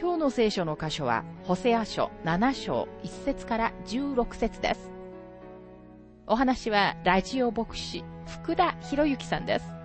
今日の聖書の箇所は、ホセア書7章1節から16節です。お話は、ラジオ牧師、福田博之さんです。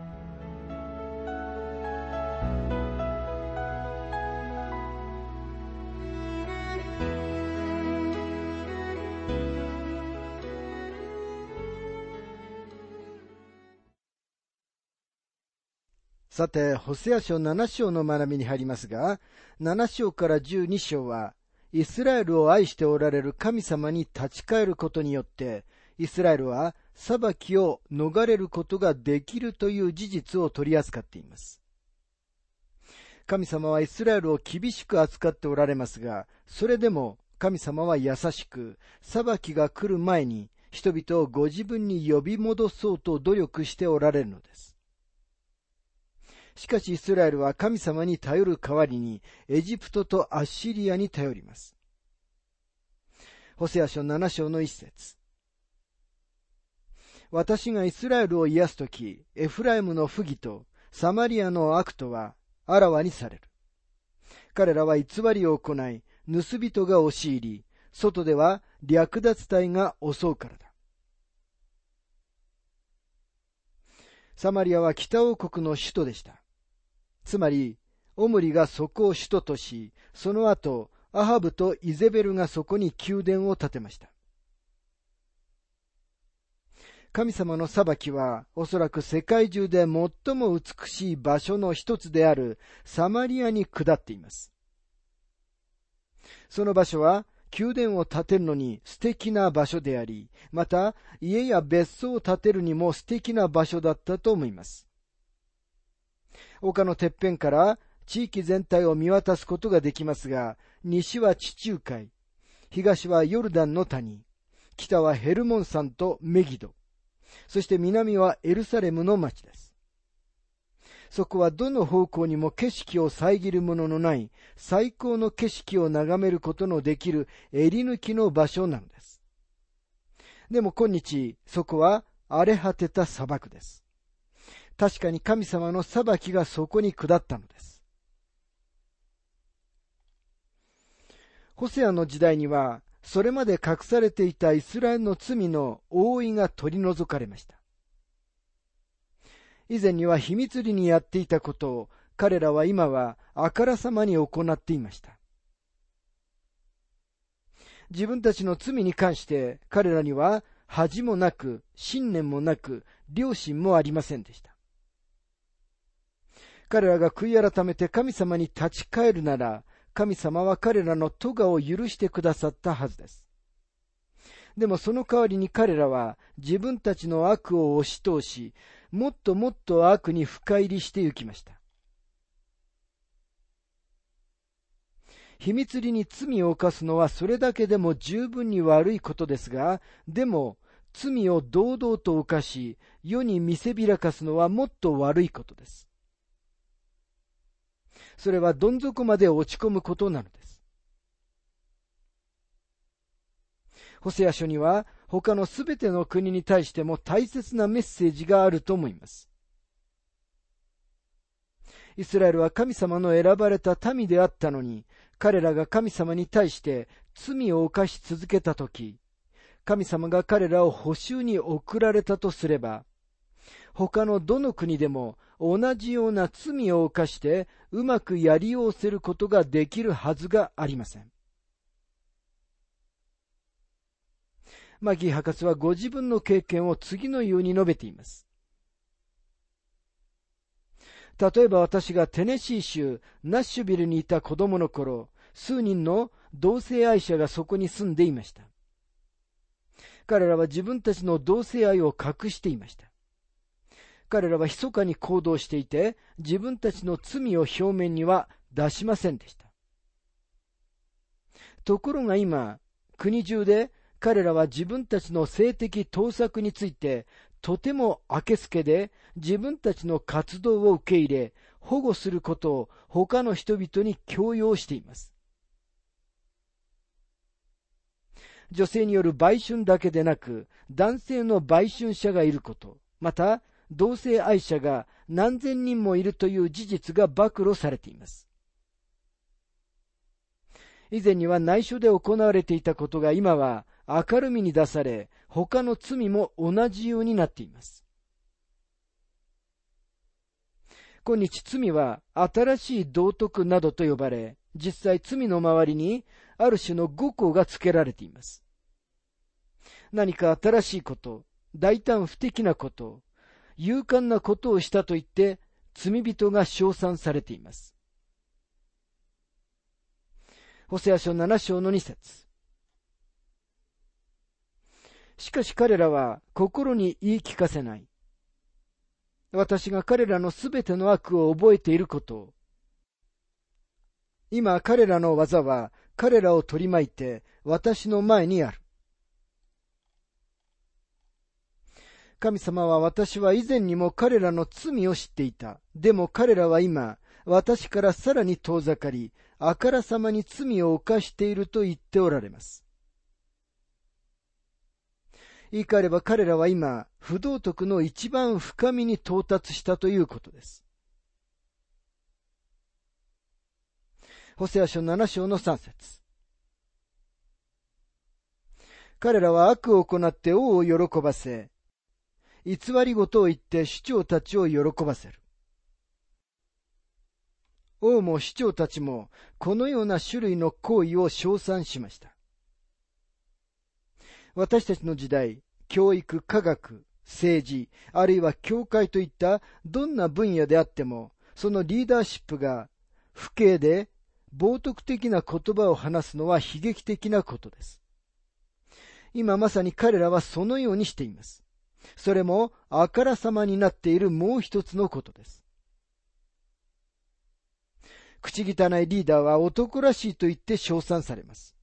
さて、ホセア書7章の学びに入りますが、7章から12章は、イスラエルを愛しておられる神様に立ち返ることによって、イスラエルは裁きを逃れることができるという事実を取り扱っています。神様はイスラエルを厳しく扱っておられますが、それでも神様は優しく、裁きが来る前に人々をご自分に呼び戻そうと努力しておられるのです。しかしイスラエルは神様に頼る代わりにエジプトとアッシリアに頼ります。ホセア書7章の一節私がイスラエルを癒すとき、エフライムの不義とサマリアの悪とはあらわにされる。彼らは偽りを行い、盗人が押し入り、外では略奪隊が襲うからだ。サマリアは北王国の首都でした。つまり、オムリがそこを首都とし、その後、アハブとイゼベルがそこに宮殿を建てました。神様の裁きは、おそらく世界中で最も美しい場所の一つであるサマリアに下っています。その場所は、宮殿を建てるのに素敵な場所であり、また家や別荘を建てるにも素敵な場所だったと思います。丘のてっぺんから地域全体を見渡すことができますが、西は地中海、東はヨルダンの谷、北はヘルモン山とメギド、そして南はエルサレムの町です。そこはどの方向にも景色を遮るもののない最高の景色を眺めることのできる襟抜きの場所なのです。でも今日、そこは荒れ果てた砂漠です。確かに神様の裁きがそこに下ったのです。ホセアの時代には、それまで隠されていたイスラエルの罪の覆いが取り除かれました。以前には秘密裏にやっていたことを彼らは今はあからさまに行っていました。自分たちの罪に関して彼らには恥もなく信念もなく良心もありませんでした。彼らが悔い改めて神様に立ち返るなら、神様は彼らの咎を許してくださったはずです。でもその代わりに彼らは自分たちの悪を押し通し、もっともっと悪に深入りしてゆきました。秘密裏に罪を犯すのはそれだけでも十分に悪いことですが、でも罪を堂々と犯し、世に見せびらかすのはもっと悪いことです。それはどん底まで落ち込むことなのです。ホセア書には他のすべての国に対しても大切なメッセージがあると思います。イスラエルは神様の選ばれた民であったのに、彼らが神様に対して罪を犯し続けたとき、神様が彼らを補修に送られたとすれば、他のどの国でも同じような罪を犯してうまくやりおせることができるはずがありません。マギー博士はご自分の経験を次のように述べています。例えば私がテネシー州ナッシュビルにいた子供の頃、数人の同性愛者がそこに住んでいました。彼らは自分たちの同性愛を隠していました。彼らは密かに行動していて、自分たちの罪を表面には出しませんでした。ところが今、国中で彼らは自分たちの性的盗作についてとても明けすけで自分たちの活動を受け入れ保護することを他の人々に強要しています。女性による売春だけでなく、男性の売春者がいること、また、同性愛者が何千人もいるという事実が暴露されています。以前には内緒で行われていたことが今は明るみに出され、他の罪も同じようになっています。今日罪は新しい道徳などと呼ばれ、実際罪の周りにある種の語項が付けられています。何か新しいこと、大胆不敵なこと、勇敢なことをしたと言って罪人が称賛されています。ホセア書7章の2節しかし彼らは心に言い聞かせない。私が彼らのすべての悪を覚えていることを。今彼らの技は彼らを取り巻いて私の前にある。神様は私は以前にも彼らの罪を知っていた。でも彼らは今、私からさらに遠ざかり、あからさまに罪を犯していると言っておられます。言い換えれば彼らは今、不道徳の一番深みに到達したということです。ホセア書7章の3節彼らは悪を行って王を喜ばせ、偽り事を言って主張たちを喜ばせる。王も市長たちもこのような種類の行為を称賛しました。私たちの時代、教育、科学、政治、あるいは教会といったどんな分野であっても、そのリーダーシップが不敬で冒涜的な言葉を話すのは悲劇的なことです。今まさに彼らはそのようにしています。それもあからさまになっているもう一つのことです。口汚いリーダーは男らしいと言って称賛されます。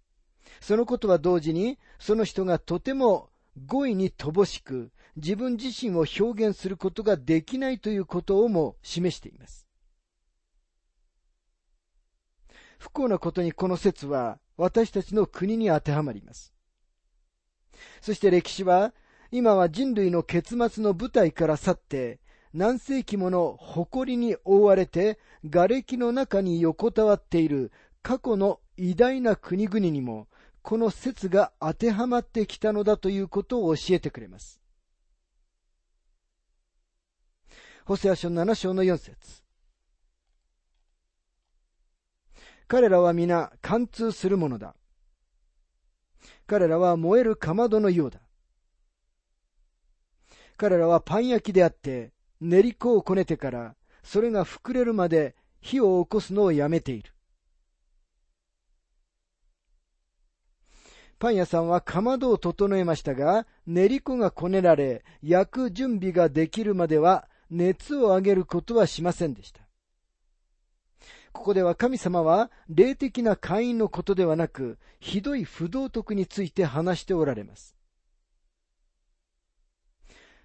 そのことは同時に、その人がとても語彙に乏しく、自分自身を表現することができないということをも示しています。不幸なことにこの説は私たちの国に当てはまります。そして歴史は今は人類の結末の舞台から去って何世紀もの誇りに覆われて瓦礫の中に横たわっている過去の偉大な国々にもこの説が当てはまってきたのだということを教えてくれます。ホセア書7章の4節彼らは皆貫通するものだ。彼らは燃えるかまどのようだ。彼らはパン焼きであって、練り粉をこねてから、それが膨れるまで火を起こすのをやめている。パン屋さんはかまどを整えましたが、練り粉がこねられ、焼く準備ができるまでは熱を上げることはしませんでした。ここでは神様は霊的な会員のことではなく、ひどい不道徳について話しておられます。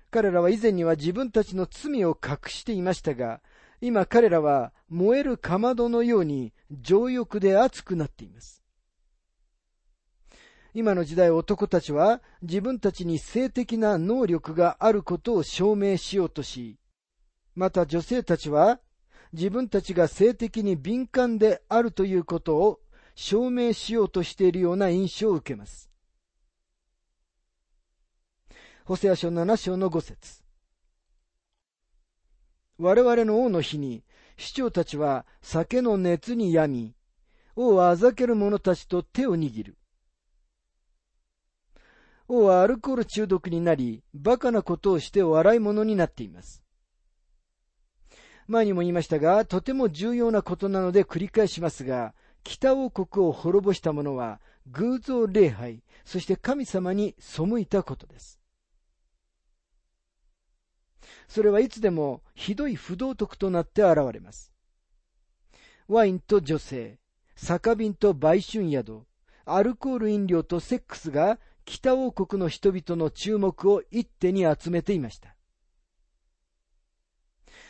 彼らは以前には自分たちの罪を隠していましたが、今彼らは燃えるかまどのように情欲で熱くなっています。今の時代男たちは自分たちに性的な能力があることを証明しようとし、また女性たちは自分たちが性的に敏感であるということを証明しようとしているような印象を受けます。ホセア書7章の5節我々の王の日に、市長たちは酒の熱に病み、王はあざける者たちと手を握る。王はアルコール中毒になり、馬鹿なことをして笑い物になっています。前にも言いましたが、とても重要なことなので繰り返しますが、北王国を滅ぼした者は、偶像礼拝、そして神様に背いたことです。それはいつでもひどい不道徳となって現れます。ワインと女性、酒瓶と売春宿、アルコール飲料とセックスが北王国の人々の注目を一手に集めていました。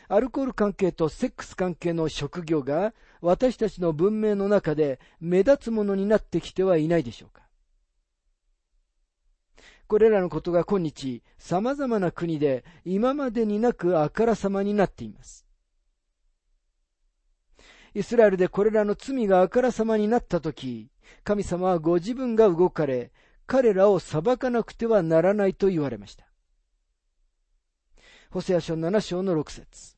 アルコール関係とセックス関係の職業が私たちの文明の中で目立つものになってきてはいないでしょうか。これらのことが今日様々な国で今までになくあからさまになっています。イスラエルでこれらの罪があからさまになったとき、神様はご自分が動かれ、彼らを裁かなくてはならないと言われました。ホセア書7章の6節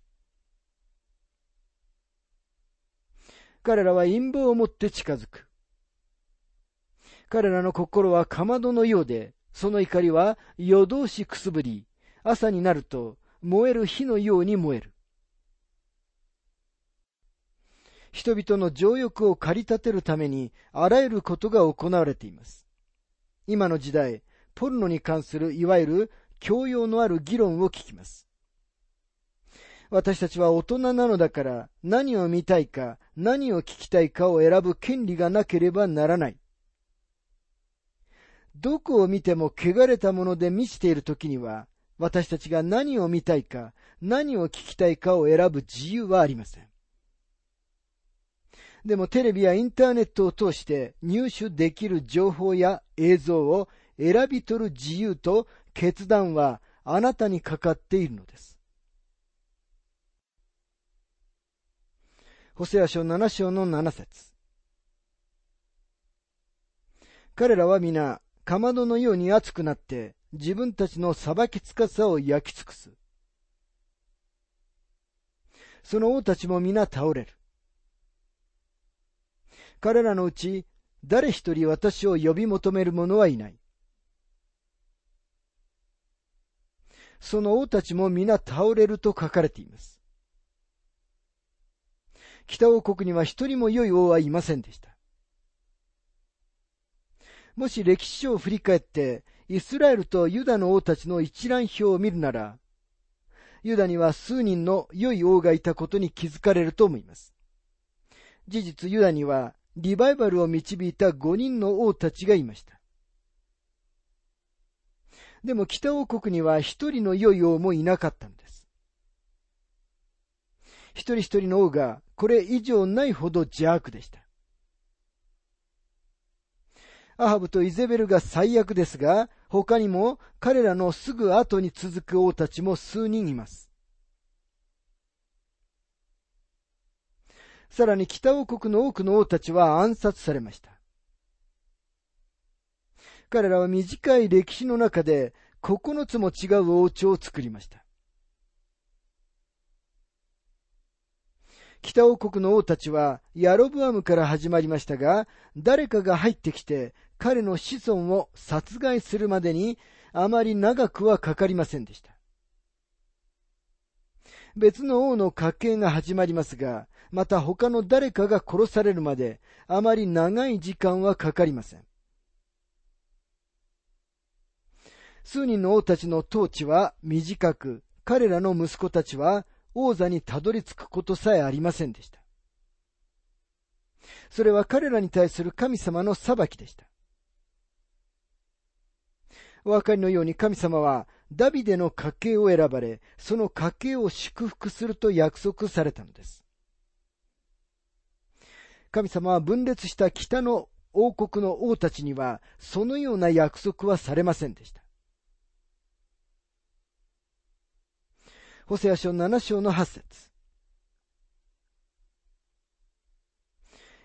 彼らは陰謀を持って近づく。彼らの心はかまどのようで、その怒りは夜通しくすぶり、朝になると燃える火のように燃える。人々の情欲を駆り立てるためにあらゆることが行われています。今の時代、ポルノに関するいわゆる教養のある議論を聞きます。私たちは大人なのだから何を見たいか何を聞きたいかを選ぶ権利がなければならない。どこを見ても汚れたもので満ちている時には私たちが何を見たいか何を聞きたいかを選ぶ自由はありません。でもテレビやインターネットを通して入手できる情報や映像を選び取る自由と決断はあなたにかかっているのです。ホセア書7章の7節彼らは皆、かまどのように熱くなって、自分たちの裁きつかさを焼き尽くす。その王たちも皆倒れる。彼らのうち、誰一人私を呼び求める者はいない。その王たちも皆倒れると書かれています。北王国には一人も良い王はいませんでした。もし歴史書を振り返って、イスラエルとユダの王たちの一覧表を見るなら、ユダには数人の良い王がいたことに気づかれると思います。事実、ユダにはリバイバルを導いた5人の王たちがいました。でも北王国には一人の良い王もいなかったんです。一人一人の王がこれ以上ないほど邪悪でした。アハブとイゼベルが最悪ですが、他にも彼らのすぐ後に続く王たちも数人います。さらに北王国の多くの王たちは暗殺されました。彼らは短い歴史の中で9つも違う王朝を作りました。北王国の王たちはヤロブアムから始まりましたが、誰かが入ってきて彼の子孫を殺害するまでにあまり長くはかかりませんでした。別の王の家系が始まりますが、また他の誰かが殺されるまであまり長い時間はかかりません。数人の王たちの統治は短く、彼らの息子たちは王座にたどり着くことさえありませんでした。それは彼らに対する神様の裁きでした。お分かりのように神様はダビデの家系を選ばれ、その家系を祝福すると約束されたのです。神様は分裂した北の王国の王たちには、そのような約束はされませんでした。ホセア書7章の8節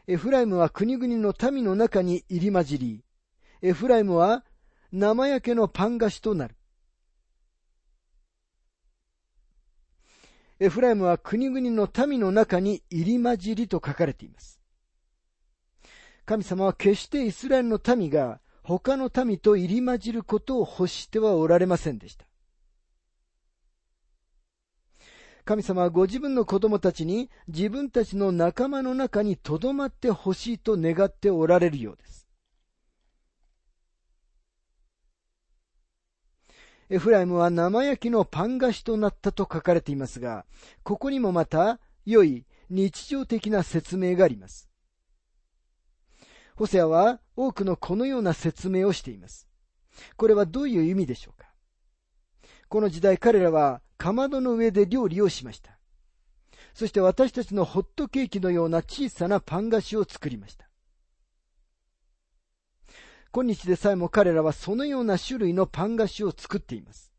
エフライムは国々の民の中に入り混じり、エフライムは生焼けのパン菓子となる。エフライムは国々の民の中に入り混じりと書かれています。神様は決してイスラエルの民が他の民と入り混じることを欲してはおられませんでした。神様はご自分の子供たちに自分たちの仲間の中に留まってほしいと願っておられるようです。エフライムは生焼きのパン菓子となったと書かれていますが、ここにもまた良い日常的な説明があります。ホセアは多くのこのような説明をしています。これはどういう意味でしょうかこの時代彼らはかまどの上で料理をしました。そして私たちのホットケーキのような小さなパン菓子を作りました。今日でさえも彼らはそのような種類のパン菓子を作っています。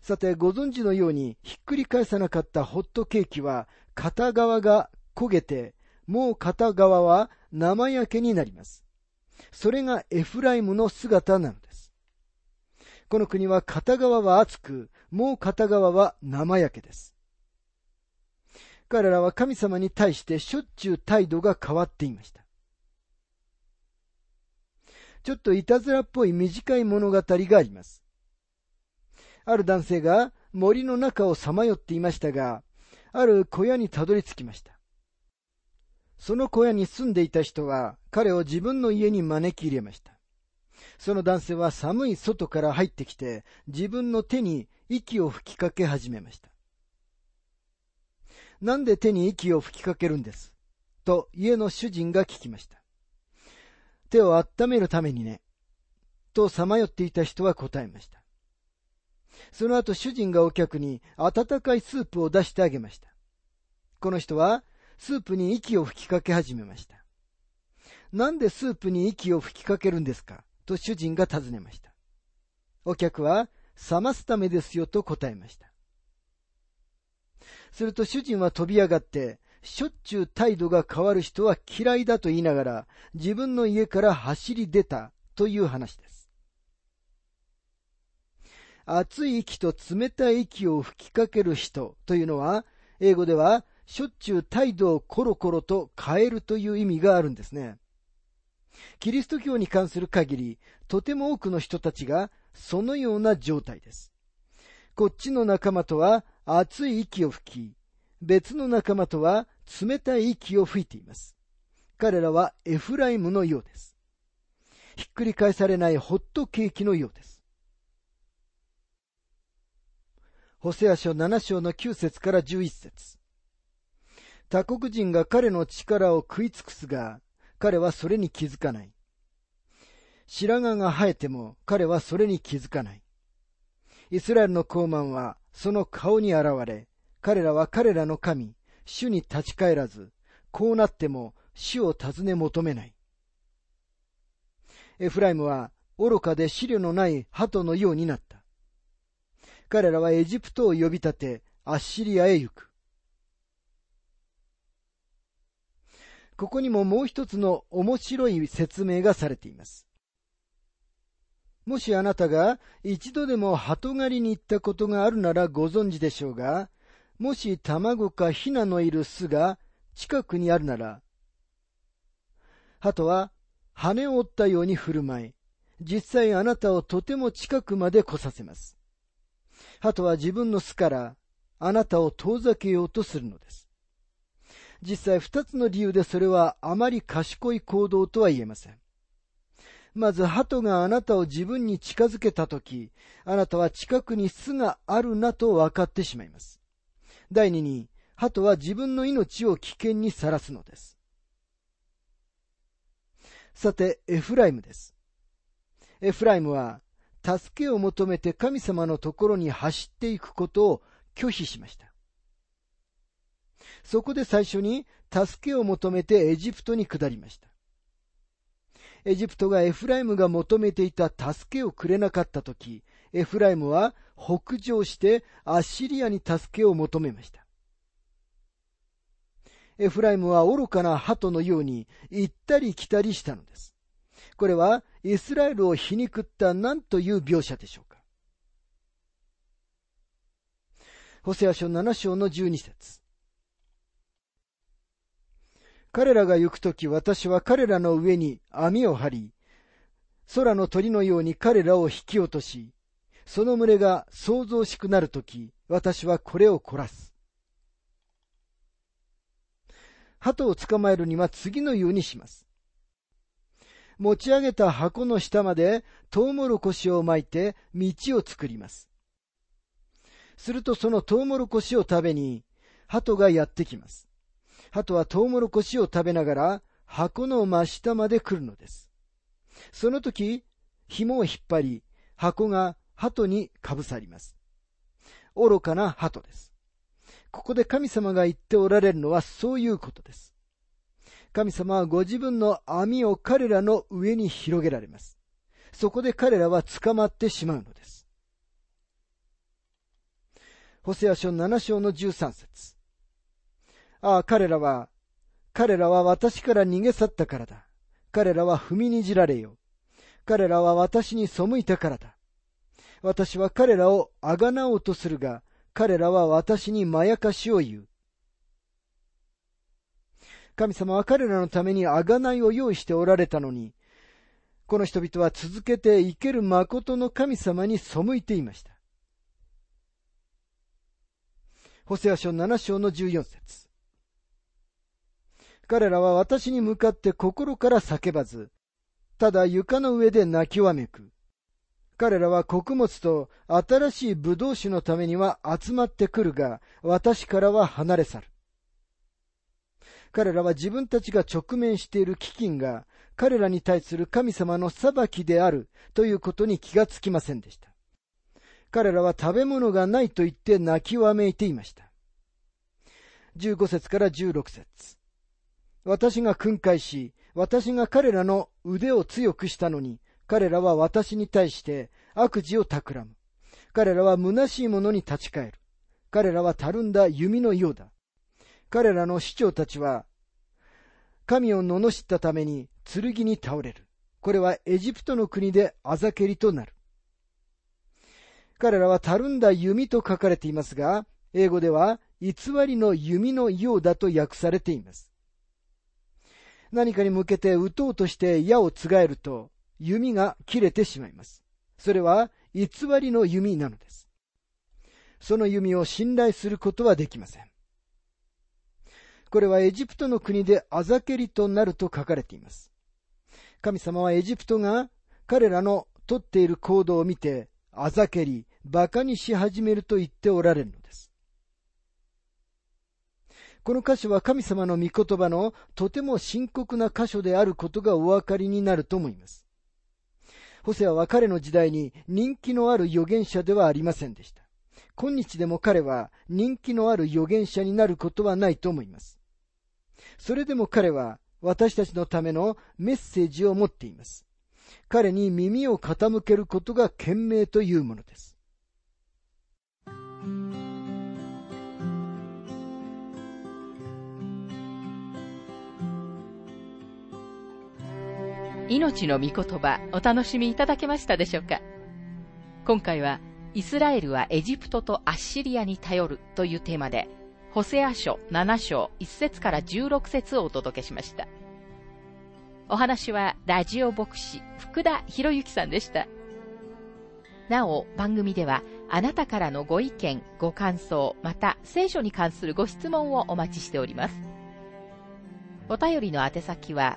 さて、ご存知のように、ひっくり返さなかったホットケーキは、片側が焦げて、もう片側は生焼けになります。それがエフライムの姿なのです。この国は片側は熱く、もう片側は生焼けです。彼らは神様に対してしょっちゅう態度が変わっていました。ちょっといたずらっぽい短い物語があります。ある男性が森の中をさまよっていましたが、ある小屋にたどり着きました。その小屋に住んでいた人は彼を自分の家に招き入れました。その男性は寒い外から入ってきて自分の手に息を吹きかけ始めました。なんで手に息を吹きかけるんです？と家の主人が聞きました。手を温めるためにね。とさまよっていた人は答えました。その後主人がお客に温かいスープを出してあげました。この人はスープに息を吹きかけ始めました。なんでスープに息を吹きかけるんですか？と主人が尋ねました。お客は冷ますためですよと答えました。すると主人は飛び上がって、しょっちゅう態度が変わる人は嫌いだと言いながら自分の家から走り出たという話です。熱い息と冷たい息を吹きかける人というのは、英語ではしょっちゅう態度をコロコロと変えるという意味があるんですね。キリスト教に関する限り、とても多くの人たちがそのような状態です。こっちの仲間とは熱い息を吹き、別の仲間とは冷たい息を吹いています。彼らはエフライムのようです。ひっくり返されないホットケーキのようです。ホセア書7章の9節から11節他国人が彼の力を食い尽くすが、彼はそれに気づかない。白髪が生えても彼はそれに気づかない。イスラエルの高慢はその顔に現れ、彼らは彼らの神、主に立ち返らず、こうなっても主を尋ね求めない。エフライムは愚かで資料のない鳩のようになった。彼らはエジプトを呼び立て、アッシリアへ行く。ここにももう一つの面白い説明がされています。もしあなたが一度でも鳩狩りに行ったことがあるならご存知でしょうが、もし卵かヒナのいる巣が近くにあるなら、鳩は羽を折ったように振る舞い、実際あなたをとても近くまで来させます。鳩は自分の巣からあなたを遠ざけようとするのです。実際二つの理由でそれはあまり賢い行動とは言えません。まず、鳩があなたを自分に近づけたとき、あなたは近くに巣があるなと分かってしまいます。第二に、鳩は自分の命を危険にさらすのです。さて、エフライムです。エフライムは助けを求めて神様のところに走っていくことを拒否しました。そこで最初に助けを求めてエジプトに下りました。エジプトがエフライムが求めていた助けをくれなかったとき、エフライムは北上してアッシリアに助けを求めました。エフライムは愚かな鳩のように行ったり来たりしたのです。これはイスラエルを皮肉った何という描写でしょうか。ホセア書7章の12節彼らが行くとき私は彼らの上に網を張り、空の鳥のように彼らを引き落とし、その群れが想像しくなるとき、私はこれを凝らす。鳩を捕まえるには次のようにします。持ち上げた箱の下までトウモロコシを巻いて道を作ります。するとそのトウモロコシを食べに鳩がやってきます。鳩はトウモロコシを食べながら箱の真下まで来るのです。その時、紐を引っ張り、箱が鳩にかぶさります。愚かな鳩です。ここで神様が言っておられるのはそういうことです。神様はご自分の網を彼らの上に広げられます。そこで彼らは捕まってしまうのです。ホセア書7章の13節ああ、彼らは、彼らは私から逃げ去ったからだ。彼らは踏みにじられよ。彼らは私に背いたからだ。私は彼らをあがなおうとするが、彼らは私にまやかしを言う。神様は彼らのためにあがないを用意しておられたのに、この人々は続けて生ける誠の神様に背いていました。ホセア書7章の14節彼らは私に向かって心から叫ばず、ただ床の上で泣きわめく。彼らは穀物と新しい葡萄酒のためには集まってくるが、私からは離れ去る。彼らは自分たちが直面している飢饉が彼らに対する神様の裁きであるということに気がつきませんでした。彼らは食べ物がないと言って泣きわめいていました。15節から16節私が訓戒し、私が彼らの腕を強くしたのに、彼らは私に対して悪事を企む。彼らは虚しいものに立ち返る。彼らはたるんだ弓のようだ。彼らの市長たちは、神を罵ったために剣に倒れる。これはエジプトの国であざけりとなる。彼らはたるんだ弓と書かれていますが、英語では偽りの弓のようだと訳されています。何かに向けて撃とうとして矢をつがえると、弓が切れてしまいます。それは偽りの弓なのです。その弓を信頼することはできません。これはエジプトの国であざけりとなると書かれています。神様はエジプトが彼らのとっている行動を見て、あざけり、馬鹿にし始めると言っておられるのです。この箇所は神様の御言葉のとても深刻な箇所であることがお分かりになると思います。ホセアは彼の時代に人気のある預言者ではありませんでした。今日でも彼は人気のある預言者になることはないと思います。それでも彼は私たちのためのメッセージを持っています。彼に耳を傾けることが賢明というものです。命の御言葉お楽しみいただけましたでしょうか？今回はイスラエルはエジプトとアッシリアに頼るというテーマでホセア書7章1節から16節をお届けしました。お話はラジオ牧師福田博之さんでした。なお、番組ではあなたからのご意見、ご感想、また聖書に関するご質問をお待ちしております。お便りの宛先は、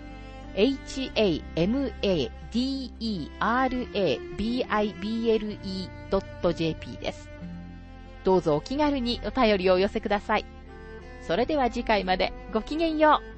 hamadera.bible.jp です。どうぞお気軽にお便りをお寄せください。それでは次回までごきげんよう。